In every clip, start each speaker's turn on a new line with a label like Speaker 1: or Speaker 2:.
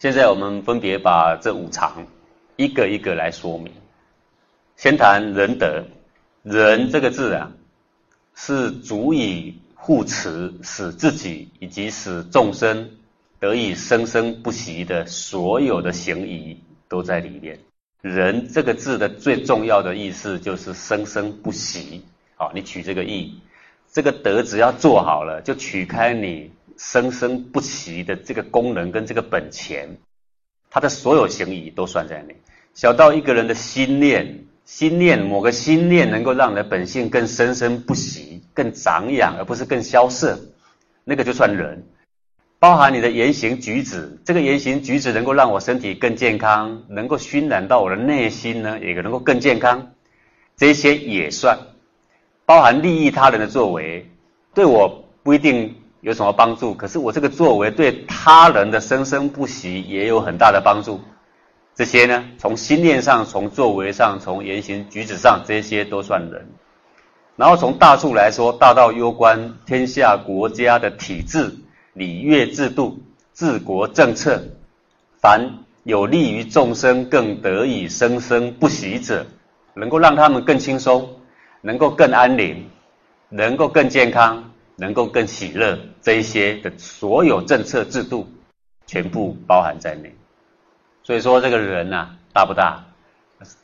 Speaker 1: 现在我们分别把这五常一个一个来说明。先谈仁德，仁这个字啊，是足以护持，使自己以及使众生得以生生不息的所有的行仪都在里面。仁这个字的最重要的意思就是生生不息。好，你取这个义，这个德只要做好了，就取开你生生不息的这个功能跟这个本钱，他的所有行仪都算在内。小到一个人的心念，心念某个心念能够让人本性更生生不息、更长养，而不是更消逝，那个就算人。包含你的言行举止，这个言行举止能够让我身体更健康，能够熏染到我的内心呢，也能够更健康，这些也算。包含利益他人的作为，对我不一定有什么帮助，可是我这个作为对他人的生生不息也有很大的帮助。这些呢，从心念上、从作为上、从言行举止上，这些都算人。然后从大处来说，大到攸关天下国家的体制。礼乐制度、治国政策，凡有利于众生更得以生生不息者，能够让他们更轻松，能够更安宁，能够更健康，能够更喜乐，这一些的所有政策制度，全部包含在内。所以说，这个人呐，大不大？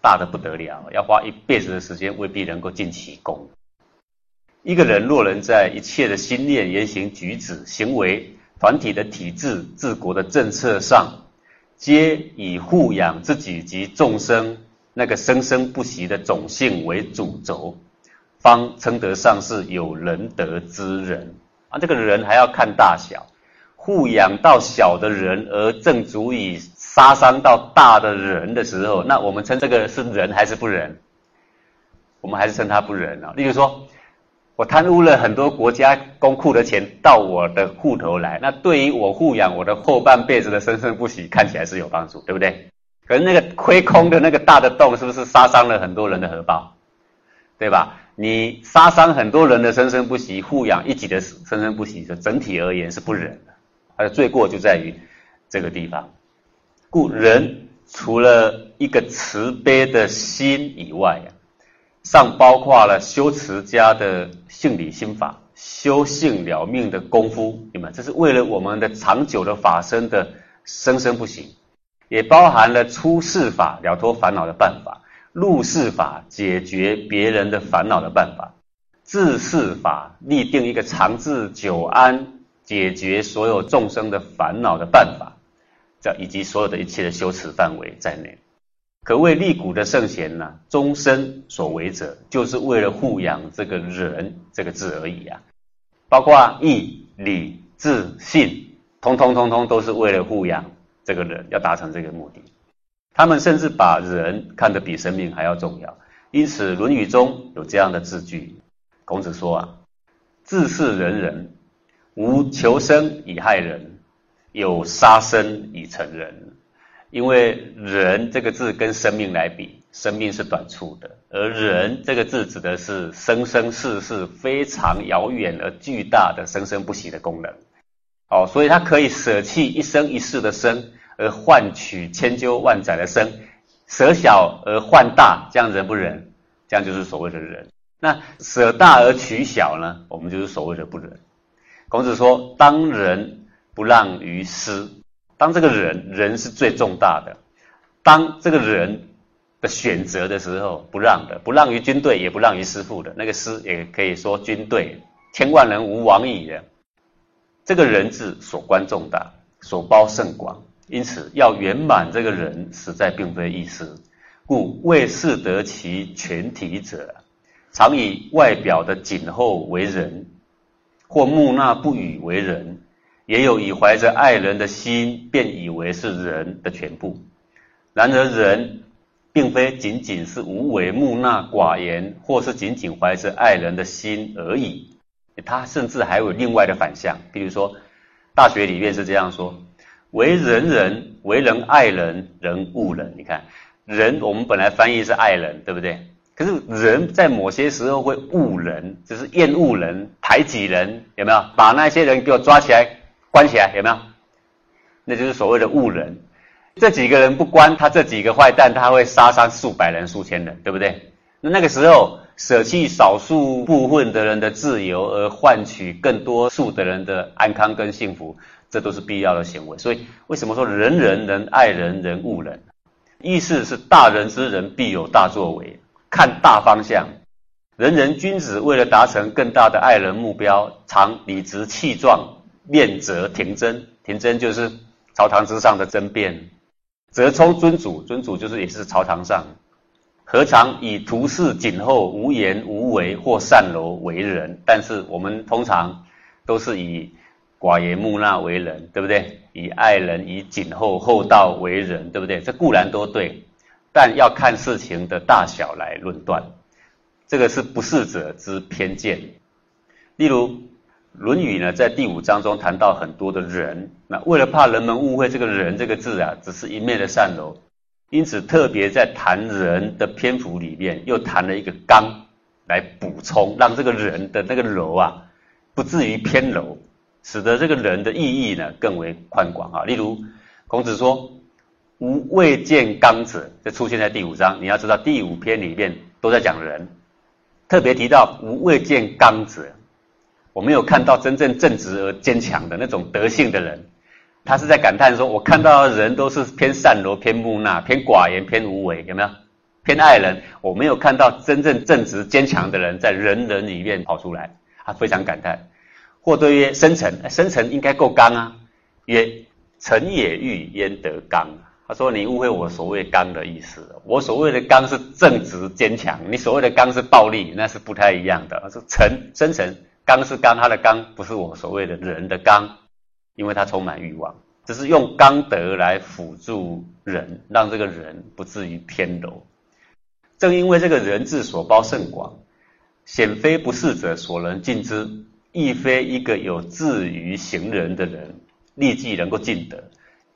Speaker 1: 大的不得了，要花一辈子的时间，未必能够尽其功。一个人若能在一切的心念、言行举止、行为、团体的体制、治国的政策上，皆以护养自己及众生那个生生不息的种性为主轴，方称得上是有仁德之人啊！这个人还要看大小，护养到小的人，而正足以杀伤到大的人的时候，那我们称这个是人还是不仁？我们还是称他不仁啊！例如说。我贪污了很多国家公库的钱到我的户头来，那对于我护养我的后半辈子的生生不息，看起来是有帮助，对不对？可是那个亏空的那个大的洞，是不是杀伤了很多人的荷包？对吧？你杀伤很多人的生生不息，护养一己的生生不息，就整体而言是不忍的。他的罪过就在于这个地方。故人除了一个慈悲的心以外呀。上包括了修持家的性理心法，修性了命的功夫，你们这是为了我们的长久的法身的生生不息，也包含了出世法了脱烦恼的办法，入世法解决别人的烦恼的办法，治世法立定一个长治久安解决所有众生的烦恼的办法，这以及所有的一切的修持范围在内。可谓立古的圣贤呢，终身所为者，就是为了护养这个人这个字而已啊。包括义、礼、智、信，通通通通都是为了护养这个人，要达成这个目的。他们甚至把人看得比生命还要重要。因此，《论语》中有这样的字句：孔子说啊，自是人人，无求生以害人，有杀生以成仁。因为人这个字跟生命来比，生命是短促的，而人这个字指的是生生世世非常遥远而巨大的生生不息的功能。哦，所以它可以舍弃一生一世的生，而换取千秋万载的生，舍小而换大，这样仁不仁？这样就是所谓的仁。那舍大而取小呢？我们就是所谓的不仁。孔子说：“当仁不让于师。”当这个人人是最重大的，当这个人的选择的时候，不让的，不让于军队，也不让于师傅的，那个师也可以说军队，千万人无往矣的。这个人字所关重大，所包甚广，因此要圆满这个人，实在并非易事。故为是得其全体者，常以外表的谨厚为人，或木讷不语为人。也有以怀着爱人的心，便以为是人的全部。然而人，并非仅仅是无为木讷寡言，或是仅仅怀着爱人的心而已。他甚至还有另外的反向，比如说，大学里面是这样说：为人人，为人爱人，人恶人。你看，人我们本来翻译是爱人，对不对？可是人在某些时候会恶人，就是厌恶人、排挤人，有没有？把那些人给我抓起来。关起来有没有？那就是所谓的误人。这几个人不关他这几个坏蛋，他会杀伤数百人、数千人，对不对？那那个时候舍弃少数部分的人的自由，而换取更多数的人的安康跟幸福，这都是必要的行为。所以为什么说人人能爱人，人误人？意思是大人之人必有大作为，看大方向。人人君子为了达成更大的爱人目标，常理直气壮，面则停争。停争就是朝堂之上的争辩。则冲尊主，尊主就是也是朝堂上，何尝以图事谨厚、无言无为或善柔为人？但是我们通常都是以寡言木讷为人，对不对？以爱人、以谨厚厚道为人，对不对？这固然都对，但要看事情的大小来论断，这个是不适者之偏见。例如。《论语》呢，在第五章中谈到很多的人，那为了怕人们误会这个人这个字啊，只是一面的善柔，因此特别在谈人的篇幅里面，又谈了一个刚来补充，让这个人的那个柔啊，不至于偏柔，使得这个人的意义呢更为宽广啊。例如，孔子说：“吾未见刚者”，这出现在第五章。你要知道，第五篇里面都在讲人，特别提到“吾未见刚者”。我没有看到真正正直而坚强的那种德性的人，他是在感叹说：“我看到的人都是偏善柔、偏木讷、偏寡言、偏无为，有没有？偏爱人。我没有看到真正正直坚强的人在人人里面跑出来。”他非常感叹。或对曰：“生辰，生辰应该够刚啊。”曰：“臣也欲焉得刚？”他说：“你误会我所谓刚的意思。我所谓的刚是正直坚强，你所谓的刚是暴力，那是不太一样的。”他说：“沉，深沉。”刚是刚，他的刚不是我所谓的人的刚，因为他充满欲望，只是用刚德来辅助人，让这个人不至于偏柔。正因为这个人字所包甚广，显非不是者所能尽之，亦非一个有志于行人的人立即能够尽得。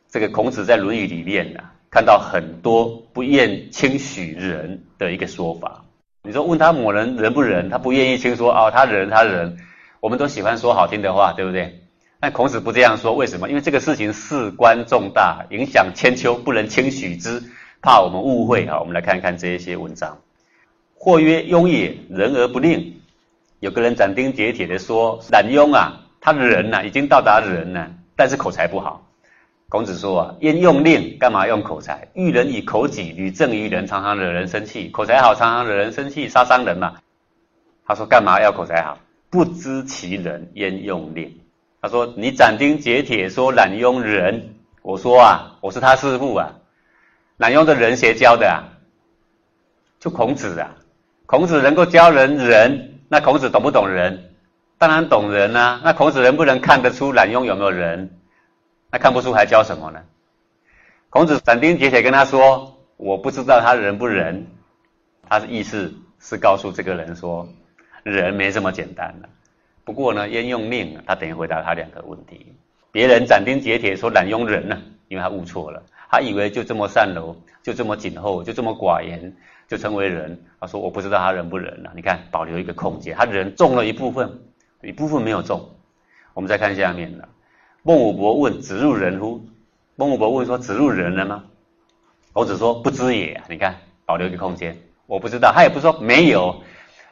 Speaker 1: 这个孔子在《论语》里面呢，看到很多不愿轻许人的一个说法。你说问他某人仁不仁，他不愿意听说哦，他仁他仁，我们都喜欢说好听的话，对不对？但孔子不这样说，为什么？因为这个事情事关重大，影响千秋，不能轻许之，怕我们误会啊。我们来看看这一些文章。或曰庸也，仁而不令。有个人斩钉截铁的说，懒庸啊，他的人呐，已经到达人了，但是口才不好。孔子说啊，焉用令？干嘛用口才？遇人以口己，屡正于人，常常惹人生气。口才好，常常惹人生气，杀伤人嘛。他说干嘛要口才好？不知其人，焉用令？他说你斩钉截铁说懒庸人，我说啊，我是他师傅啊。懒庸的人谁教的啊？就孔子啊。孔子能够教人人，那孔子懂不懂人？当然懂人啊。那孔子能不能看得出懒庸有没有人？那看不出还教什么呢？孔子斩钉截铁跟他说：“我不知道他仁不仁。”他的意思是告诉这个人说，人没这么简单的。不过呢，焉用令？他等于回答他两个问题。别人斩钉截铁说懒庸人呢，因为他误错了，他以为就这么善柔，就这么谨厚，就这么寡言，就称为人。他说：“我不知道他人不人了。”你看，保留一个空间，他人中了一部分，一部分没有中。我们再看下面的。孟武伯问：“子入人乎？”孟武伯问说：“子入人了吗？”孔子说：“不知也。”你看，保留一个空间，我不知道。他也不说没有，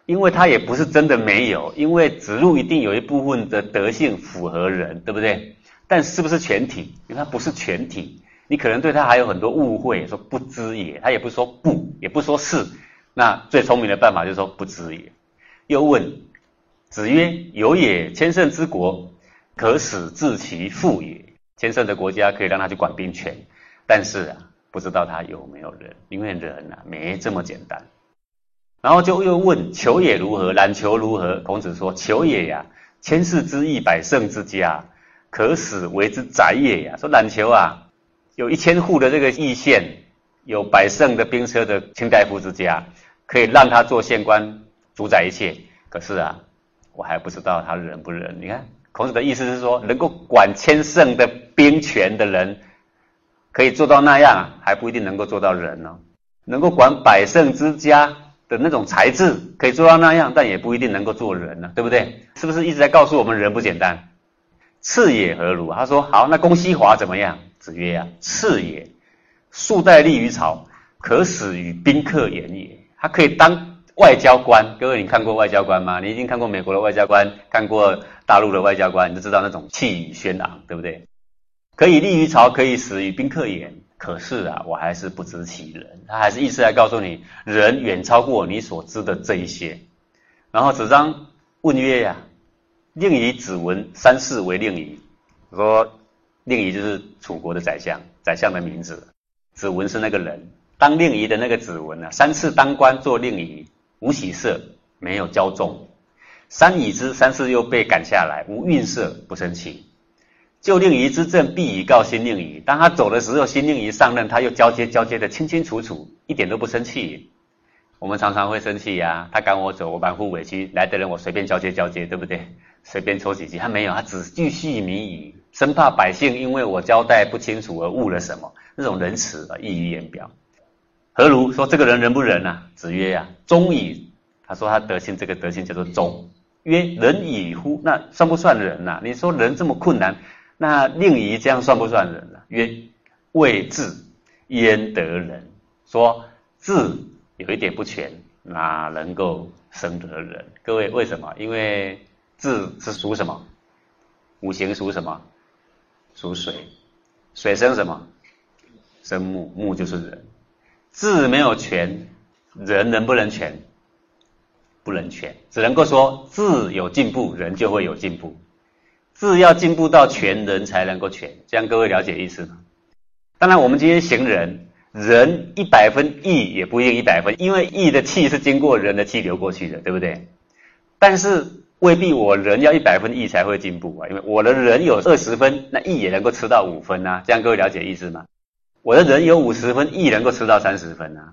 Speaker 1: 因为他也不是真的没有，因为子路一定有一部分的德性符合人，对不对？但是不是全体？因为他不是全体，你可能对他还有很多误会，说不知也。他也不说不，也不说是。那最聪明的办法就是说不知也。又问子曰：“有也，千乘之国。”可使治其父也，千乘的国家可以让他去管兵权，但是啊，不知道他有没有人，因为人啊没这么简单。然后就又问求也如何，懒求如何？孔子说求也呀，千世之邑，百胜之家，可使为之宰也呀。说懒求啊，有一千户的这个邑县，有百胜的兵车的卿大夫之家，可以让他做县官，主宰一切。可是啊，我还不知道他仁不仁。你看。孔子的意思是说，能够管千乘的兵权的人，可以做到那样，还不一定能够做到人呢。能够管百胜之家的那种才智，可以做到那样，但也不一定能够做人呢，对不对？是不是一直在告诉我们人不简单？次也何如？他说好，那公西华怎么样？子曰呀，次也。树代立于朝，可使与宾客言也。他可以当外交官。各位，你看过外交官吗？你已经看过美国的外交官，看过大陆的外交官，你就知道那种气宇轩昂，对不对？可以立于朝，可以使与宾客言。可是啊，我还是不知其人。他还是意思来告诉你，人远超过你所知的这一些。然后子张问曰呀，令以子文三世为令尹。说令尹就是楚国的宰相，宰相的名字。子文是那个人，当令仪的那个子文啊，三次当官做令仪，无喜色，没有骄纵。三以之，三次又被赶下来，无愠色，不生气。就令仪之政，必以告新令仪。当他走的时候，新令仪上任，他又交接交接的清清楚楚，一点都不生气。我们常常会生气呀，他赶我走，我满腹委屈，来的人我随便交接交接，对不对？随便抽几句，他没有，他只继续迷语，生怕百姓因为我交代不清楚而误了什么，那种仁慈啊溢于言表。何如说这个人仁不仁啊？子曰呀，忠矣。他说他德性这个德性叫做忠。曰仁矣乎？那算不算人呐？你说人这么困难？那令仪这样算不算人呢？曰：未智焉得人？说智有一点不全，哪能够生得人？各位为什么？因为智是属什么？五行属什么？属水，水生什么？生木，木就是人。字没有全，人能不能全？不能全，只能够说字有进步，人就会有进步。字要进步到全人才能够全，这样各位了解意思吗？当然，我们今天行人，人一百分义也不一定一百分，因为义的气是经过人的气流过去的，对不对？但是未必我人要一百分义才会进步啊，因为我的人有二十分，那义也能够吃到五分啊，这样各位了解意思吗？我的人有五十分，义能够吃到三十分啊，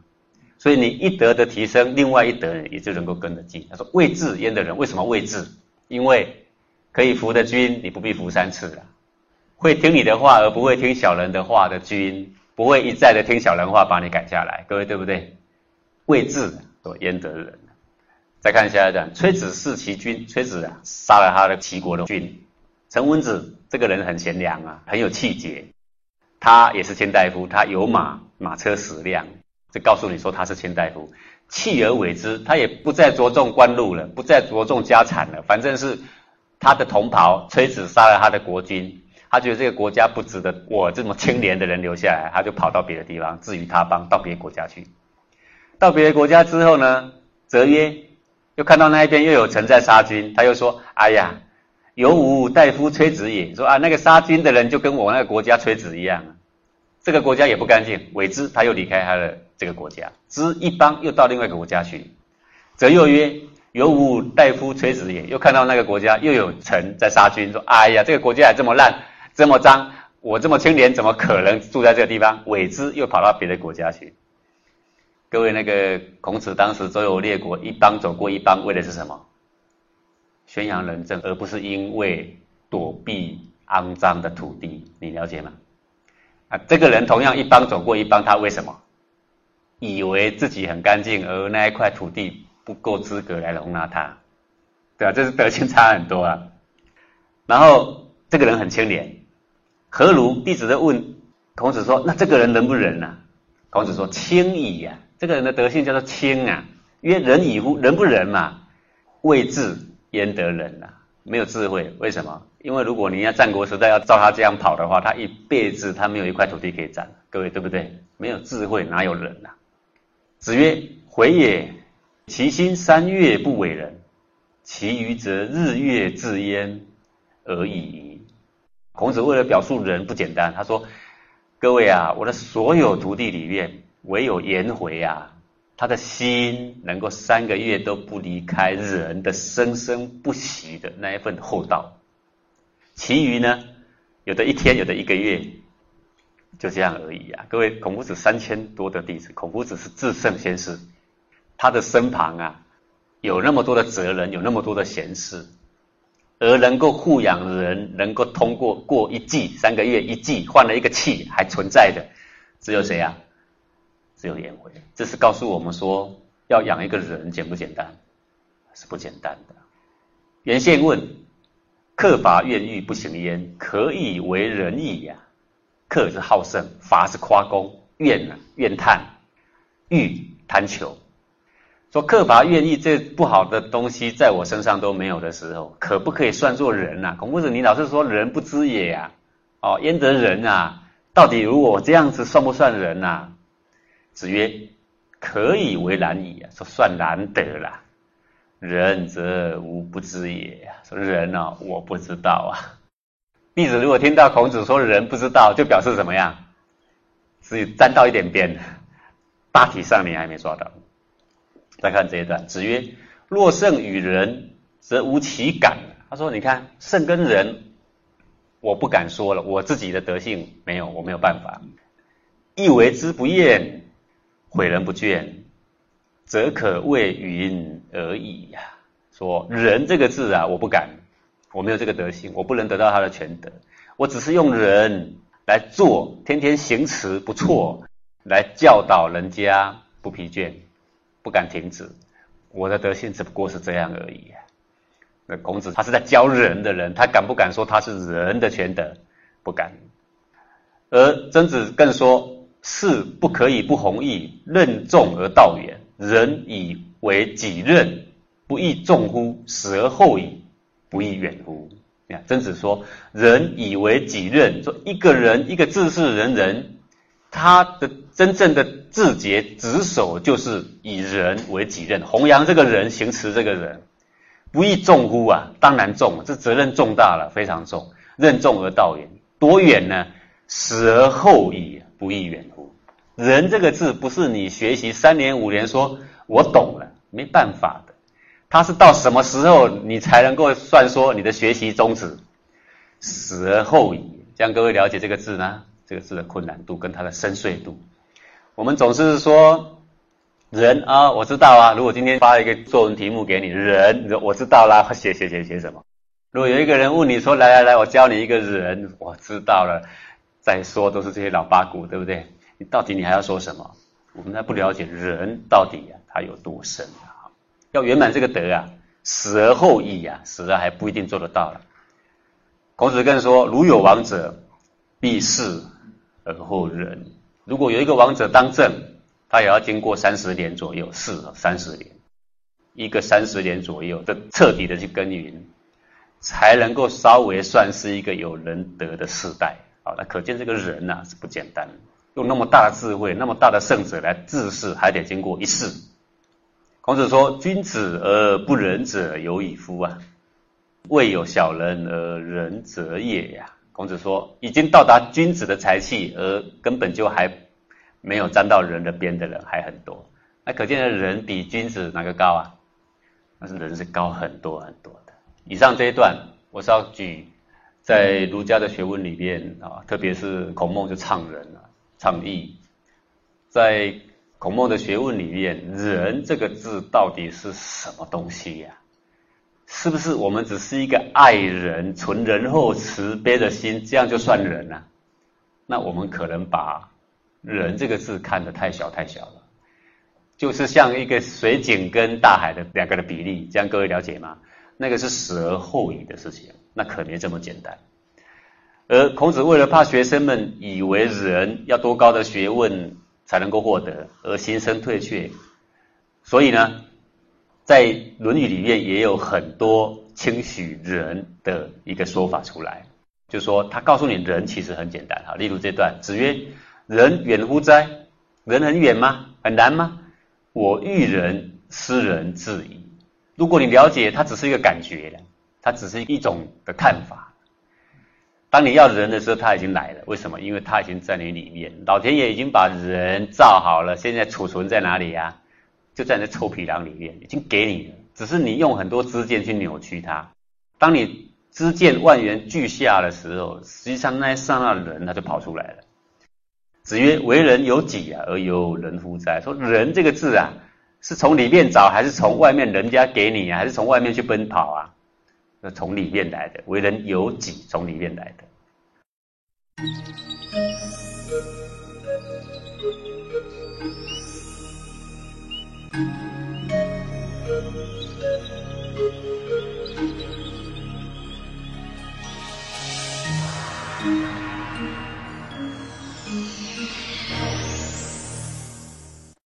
Speaker 1: 所以你一德的提升，另外一德也就能够跟得进。他说未智焉的人为什么未智？因为。可以服的君，你不必服三次了。会听你的话而不会听小人的话的君，不会一再的听小人话把你赶下来。各位对不对？未智所焉得人。再看下一段，崔子弑其君，崔子啊杀了他的齐国的君。陈文子这个人很贤良啊，很有气节。他也是卿大夫，他有马，马车十辆，这告诉你说他是卿大夫。弃而委之，他也不再着重官禄了，不再着重家产了，反正是。他的同袍崔子杀了他的国君，他觉得这个国家不值得我这么清廉的人留下来，他就跑到别的地方，至于他邦，到别的国家去。到别的国家之后呢，则曰，又看到那一边又有臣在杀菌，他又说：“哎呀，有吾大夫崔子也。”说啊，那个杀菌的人就跟我那个国家崔子一样，这个国家也不干净。委之，他又离开他的这个国家，之一邦又到另外一个国家去，则又曰。有吾大夫崔子也，又看到那个国家又有臣在杀菌，说：“哎呀，这个国家还这么烂，这么脏，我这么清廉，怎么可能住在这个地方？”委之，又跑到别的国家去。各位，那个孔子当时周游列国，一邦走过一邦，为的是什么？宣扬仁政，而不是因为躲避肮脏的土地。你了解吗？啊，这个人同样一邦走过一邦，他为什么以为自己很干净，而那一块土地？不够资格来容纳他，对吧？这是德性差很多啊。然后这个人很清廉，何如？弟子在问孔子说：“那这个人仁不仁呢？”孔子说：“清矣呀。”这个人的德性叫做清啊。曰仁矣乎？仁不仁嘛？未智焉得仁啊？没有智慧，为什么？因为如果你要战国时代要照他这样跑的话，他一辈子他没有一块土地可以占。各位对不对？没有智慧哪有仁呐？子曰：“回也。”其心三月不为人，其余则日月自焉而已。孔子为了表述人不简单，他说：“各位啊，我的所有徒弟里面，唯有颜回啊，他的心能够三个月都不离开人的生生不息的那一份厚道。其余呢，有的一天，有的一个月，就这样而已啊。各位，孔夫子三千多的弟子，孔夫子是至圣先师。”他的身旁啊，有那么多的哲人，有那么多的贤士，而能够护养人，能够通过过一季、三个月一季，换了一个气还存在的，只有谁啊？只有颜回。这是告诉我们说，要养一个人简不简单？是不简单的。原宪问：克伐怨欲不行焉，可以为仁矣呀？克是好胜，伐是夸功，怨呢怨叹，欲贪求。说克伐怨意这不好的东西在我身上都没有的时候，可不可以算作人呐？孔夫子，你老是说人不知也呀？哦，焉得人啊？到底如果这样子算不算人呐？子曰：可以为然矣！说算难得啦。人则无不知也。说人呢，我不知道啊。弟子如果听到孔子说人不知道，就表示怎么样？是沾到一点边，大体上你还没抓到。再看这一段，子曰：“若圣与人，则无其感。”他说：“你看圣跟人，我不敢说了，我自己的德性没有，我没有办法。亦为之不厌，诲人不倦，则可谓云而已呀。”说“人”这个字啊，我不敢，我没有这个德性，我不能得到他的全德。我只是用人来做，天天行持不错，来教导人家不疲倦。不敢停止，我的德性只不过是这样而已。那孔子他是在教人的人，他敢不敢说他是人的全德？不敢。而曾子更说：事不可以不弘毅，任重而道远。人以为己任，不亦重乎？死而后已，不亦远乎？你看，曾子说：人以为己任，说一个人一个自是人人。他的真正的自节职守，就是以人为己任，弘扬这个人，行持这个人，不亦重乎啊？当然重，这责任重大了，非常重。任重而道远，多远呢？死而后已，不亦远乎？人这个字，不是你学习三年五年说我懂了，没办法的。他是到什么时候你才能够算说你的学习终止？死而后已，这样各位了解这个字呢？这个字的困难度跟它的深邃度，我们总是说人啊，我知道啊。如果今天发一个作文题目给你，人，你说我知道啦，写写写写什么？如果有一个人问你说，来来来，我教你一个人，我知道了，再说都是这些老八股，对不对？你到底你还要说什么？我们还不了解人到底啊，他有多深啊？要圆满这个德啊，死而后已啊，死了还不一定做得到了。孔子更说，如有王者，必弑。而后人，如果有一个王者当政，他也要经过三十年左右，是三十年，一个三十年左右的彻底的去耕耘，才能够稍微算是一个有仁德的世代。好，那可见这个人呐是不简单，用那么大的智慧，那么大的圣者来治世，还得经过一世。孔子说：“君子而不仁者有矣夫啊！未有小人而仁者也呀。”孔子说：“已经到达君子的才气，而根本就还没有沾到人的边的人还很多。那可见的人比君子哪个高啊？那是人是高很多很多的。以上这一段，我是要举在儒家的学问里面啊，特别是孔孟就倡仁啊，倡义。在孔孟的学问里面，仁这个字到底是什么东西呀？”是不是我们只是一个爱人、存仁厚、慈悲的心，这样就算人了？那我们可能把“人”这个字看得太小太小了，就是像一个水井跟大海的两个的比例，这样各位了解吗？那个是死而后已的事情，那可没这么简单。而孔子为了怕学生们以为人要多高的学问才能够获得，而心生退却，所以呢？在《论语》里面也有很多轻许人的一个说法出来，就说他告诉你人其实很简单哈。例如这段，子曰：“人远乎哉？人很远吗？很难吗？我欲人，斯人至矣。”如果你了解，它只是一个感觉它只是一种的看法。当你要人的时候，他已经来了。为什么？因为他已经在你里面，老天爷已经把人造好了，现在储存在哪里呀？就在那臭皮囊里面，已经给你了，只是你用很多支箭去扭曲它。当你支箭万元俱下的时候，实际上那一刹那人他就跑出来了。子曰：“为人有己啊，而有人乎哉？”说人这个字啊，是从里面找，还是从外面人家给你啊，还是从外面去奔跑啊？从里面来的为人由己从里面来的。